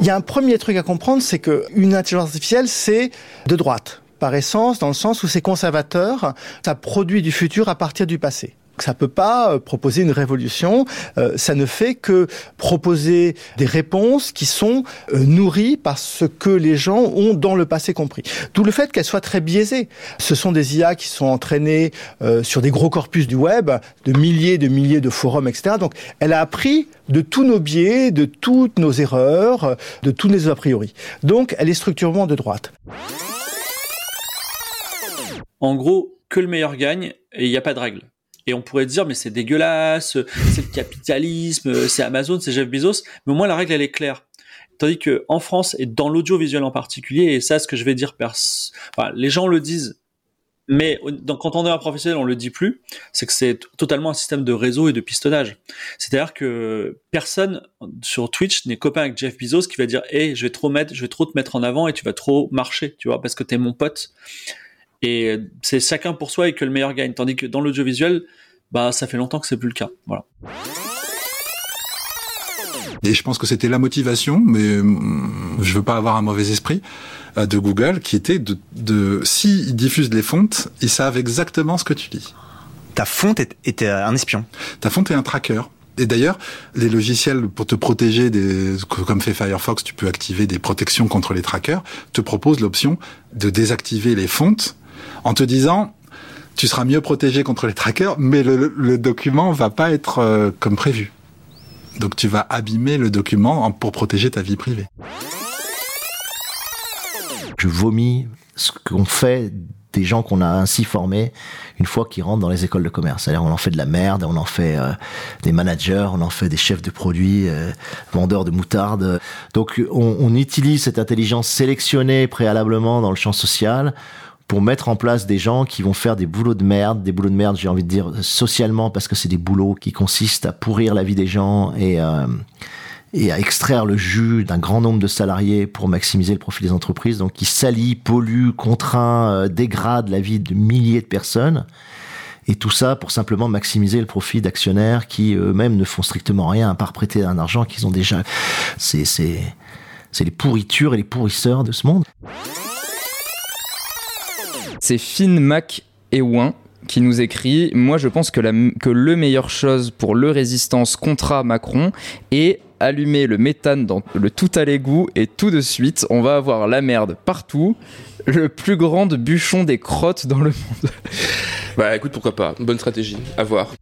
Il y a un premier truc à comprendre, c'est que une intelligence artificielle, c'est de droite par essence, dans le sens où c'est conservateur, ça produit du futur à partir du passé. Ça peut pas euh, proposer une révolution. Euh, ça ne fait que proposer des réponses qui sont euh, nourries par ce que les gens ont dans le passé compris. D'où le fait qu'elle soit très biaisée. Ce sont des IA qui sont entraînées sur des gros corpus du web, de milliers, de milliers de forums, etc. Donc, elle a appris de tous nos biais, de toutes nos erreurs, de tous nos a priori. Donc, elle est structurellement de droite. En gros, que le meilleur gagne et il n'y a pas de règle. Et on pourrait dire, mais c'est dégueulasse, c'est le capitalisme, c'est Amazon, c'est Jeff Bezos. Mais au moins, la règle, elle est claire. Tandis que en France et dans l'audiovisuel en particulier, et ça, ce que je vais dire, enfin, les gens le disent, mais quand on est un professionnel, on le dit plus, c'est que c'est totalement un système de réseau et de pistonnage. C'est-à-dire que personne sur Twitch n'est copain avec Jeff Bezos qui va dire, hey, je vais trop mettre, je vais trop te mettre en avant et tu vas trop marcher, tu vois, parce que t'es mon pote. Et c'est chacun pour soi et que le meilleur gagne. Tandis que dans l'audiovisuel, bah, ça fait longtemps que c'est plus le cas. Voilà. Et je pense que c'était la motivation, mais hum, je veux pas avoir un mauvais esprit euh, de Google, qui était de, de s'ils diffusent les fontes, ils savent exactement ce que tu dis. Ta fonte était un espion. Ta fonte est un tracker. Et d'ailleurs, les logiciels pour te protéger des, comme fait Firefox, tu peux activer des protections contre les trackers, te proposent l'option de désactiver les fontes en te disant tu seras mieux protégé contre les trackers, mais le, le document va pas être euh, comme prévu. Donc tu vas abîmer le document pour protéger ta vie privée. Je vomis ce qu'on fait des gens qu'on a ainsi formés une fois qu'ils rentrent dans les écoles de commerce. C'est-à-dire on en fait de la merde, on en fait euh, des managers, on en fait des chefs de produits, euh, vendeurs de moutarde. Donc on, on utilise cette intelligence sélectionnée préalablement dans le champ social pour mettre en place des gens qui vont faire des boulots de merde, des boulots de merde, j'ai envie de dire socialement, parce que c'est des boulots qui consistent à pourrir la vie des gens et, euh, et à extraire le jus d'un grand nombre de salariés pour maximiser le profit des entreprises, donc qui salient, polluent, contraint, euh, dégradent la vie de milliers de personnes. Et tout ça pour simplement maximiser le profit d'actionnaires qui eux-mêmes ne font strictement rien à part prêter un argent qu'ils ont déjà. C'est, c'est, c'est les pourritures et les pourrisseurs de ce monde. C'est Finn Mac Ewan qui nous écrit Moi, je pense que, la, le meilleure chose pour le résistance contre Macron est allumer le méthane dans le tout à l'égout et tout de suite, on va avoir la merde partout, le plus grand bûchon des crottes dans le monde. Bah écoute, pourquoi pas Bonne stratégie, à voir.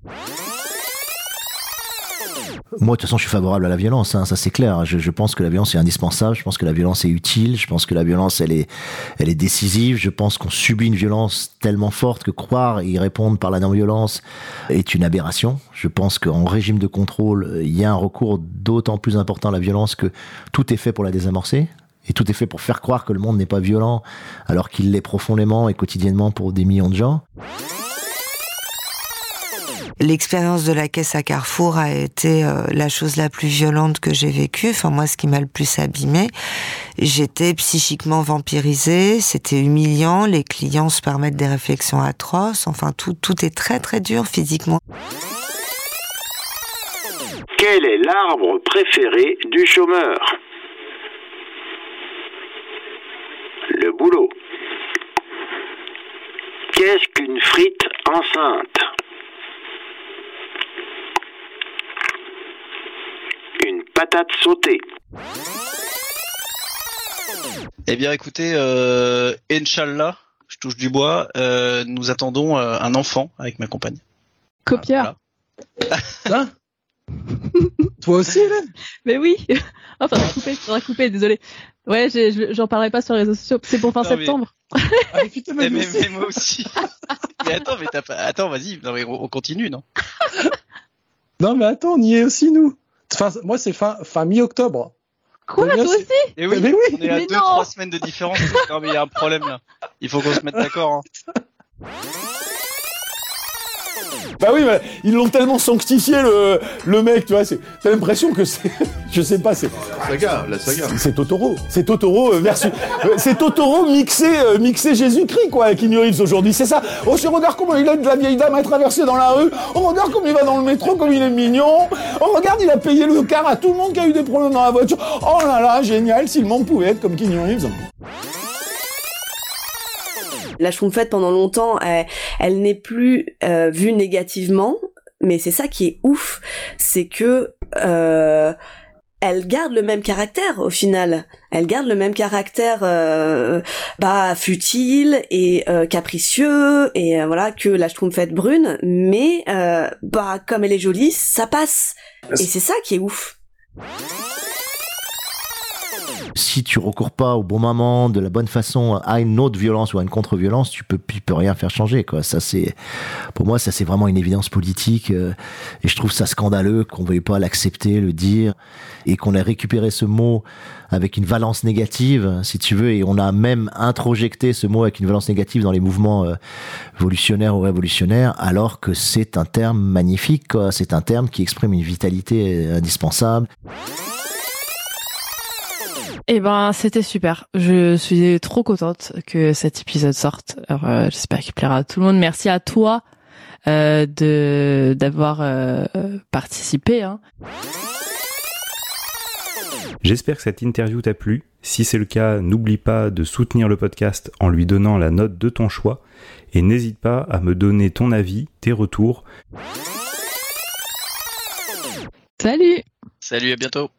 Moi, de toute façon, je suis favorable à la violence, hein, ça c'est clair. Je, pense que la violence est indispensable, je pense que la violence est utile, je pense que la violence, elle est, elle est décisive. Je pense qu'on subit une violence tellement forte que croire y répondre par la non-violence est une aberration. Je pense qu'en régime de contrôle, il y a un recours d'autant plus important à la violence que tout est fait pour la désamorcer. Et tout est fait pour faire croire que le monde n'est pas violent, alors qu'il l'est profondément et quotidiennement pour des millions de gens. L'expérience de la caisse à Carrefour a été euh, la chose la plus violente que j'ai vécue. Enfin, moi, ce qui m'a le plus abîmé, j'étais psychiquement vampirisée. C'était humiliant. Les clients se permettent des réflexions atroces. Enfin, tout, tout est très, très dur physiquement. Quel est l'arbre préféré du chômeur? Le boulot. Qu'est-ce qu'une frite enceinte Une patate sautée. Eh bien, écoutez, euh, Inch'Allah, je touche du bois, euh, nous attendons euh, un enfant avec ma compagne. Copieur. Hein Toi aussi, Hélène? Mais oui Oh, faudra couper, faudra couper, désolé. Ouais, j'en parlerai pas sur les réseaux sociaux, c'est pour fin Non, mais- septembre. Ah, mais putain, mais mais, mais moi aussi. mais attends, mais t'as pas... attends, vas-y, non, mais on on continue, non? Non, mais attends, on y est aussi, nous. Moi, c'est fin, fin mi-octobre. Quoi, Mais toi aussi Eh oui, Mais oui. on est à Mais deux, non. trois semaines de différence. non, mais il y a un problème là. Il faut qu'on se mette d'accord. hein. Bah oui, mais ils l'ont tellement sanctifié le, le mec, tu vois. T'as l'impression que c'est, je sais pas, c'est. La saga, la saga. C'est Totoro. C'est Totoro euh, versus. euh, c'est Totoro mixé, euh, mixé Jésus-Christ, quoi, avec Reeves aujourd'hui. C'est ça. Oh, je regarde comment il aide la vieille dame à traverser dans la rue. On regarde comment il va dans le métro, comme il est mignon. On regarde, il a payé le car à tout le monde qui a eu des problèmes dans la voiture. Oh là là, génial, si le monde pouvait être comme Keanu Reeves. La Schtroumpfette, pendant longtemps, elle, elle n'est plus euh, vue négativement, mais c'est ça qui est ouf, c'est que euh, elle garde le même caractère au final. Elle garde le même caractère, euh, bah futile et euh, capricieux et euh, voilà que la Schtroumpfette brune, mais euh, bah comme elle est jolie, ça passe. Et c'est ça qui est ouf. Si tu recours pas au bon moment, de la bonne façon, à une autre violence ou à une contre-violence, tu peux, peux rien faire changer. Ça, c'est, pour moi, ça, c'est vraiment une évidence politique, euh, et je trouve ça scandaleux qu'on veuille pas l'accepter, le dire, et qu'on ait récupéré ce mot avec une valence négative, si tu veux, et on a même introjecté ce mot avec une valence négative dans les mouvements euh, évolutionnaires ou révolutionnaires, alors que c'est un terme magnifique. C'est un terme qui exprime une vitalité euh, indispensable. Eh ben, c'était super. Je suis trop contente que cet épisode sorte. Euh, j'espère qu'il plaira à tout le monde. Merci à toi euh, de d'avoir euh, participé. Hein. J'espère que cette interview t'a plu. Si c'est le cas, n'oublie pas de soutenir le podcast en lui donnant la note de ton choix et n'hésite pas à me donner ton avis, tes retours. Salut Salut, à bientôt.